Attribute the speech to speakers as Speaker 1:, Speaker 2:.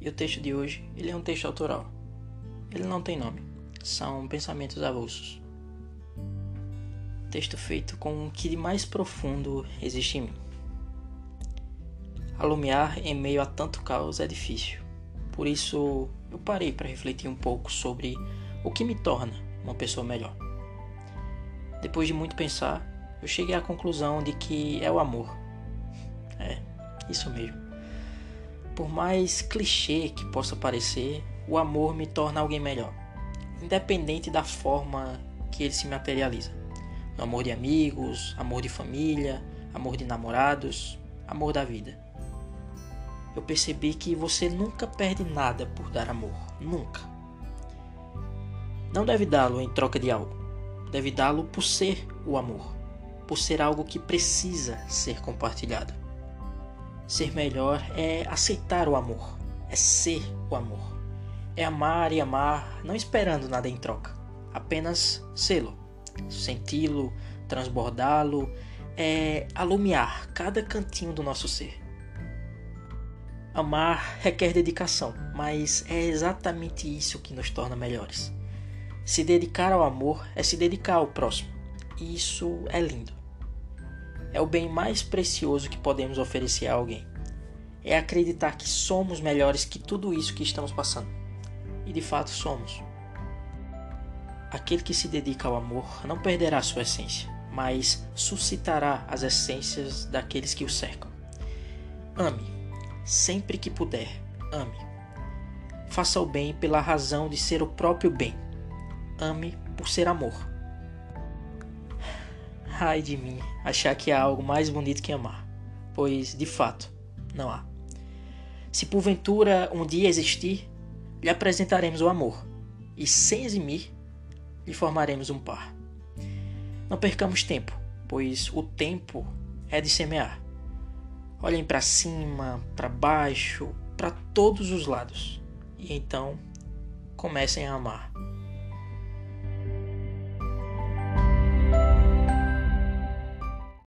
Speaker 1: E o texto de hoje, ele é um texto autoral. Ele não tem nome. São pensamentos avulsos. Texto feito com o que de mais profundo existe em mim. Alumiar em meio a tanto caos é difícil. Por isso, eu parei para refletir um pouco sobre o que me torna uma pessoa melhor. Depois de muito pensar, eu cheguei à conclusão de que é o amor. É, isso mesmo. Por mais clichê que possa parecer, o amor me torna alguém melhor, independente da forma que ele se materializa. No amor de amigos, amor de família, amor de namorados, amor da vida. Eu percebi que você nunca perde nada por dar amor, nunca. Não deve dá-lo em troca de algo, deve dá-lo por ser o amor, por ser algo que precisa ser compartilhado. Ser melhor é aceitar o amor, é ser o amor. É amar e amar, não esperando nada em troca, apenas sê-lo, senti-lo, transbordá-lo, é alumiar cada cantinho do nosso ser. Amar requer dedicação, mas é exatamente isso que nos torna melhores. Se dedicar ao amor é se dedicar ao próximo, e isso é lindo é o bem mais precioso que podemos oferecer a alguém. É acreditar que somos melhores que tudo isso que estamos passando. E de fato somos. Aquele que se dedica ao amor não perderá sua essência, mas suscitará as essências daqueles que o cercam. Ame, sempre que puder, ame. Faça o bem pela razão de ser o próprio bem. Ame por ser amor. Ai de mim, achar que há algo mais bonito que amar, pois de fato não há. Se porventura um dia existir, lhe apresentaremos o amor, e sem eximir, lhe formaremos um par. Não percamos tempo, pois o tempo é de semear. Olhem para cima, para baixo, para todos os lados, e então comecem a amar.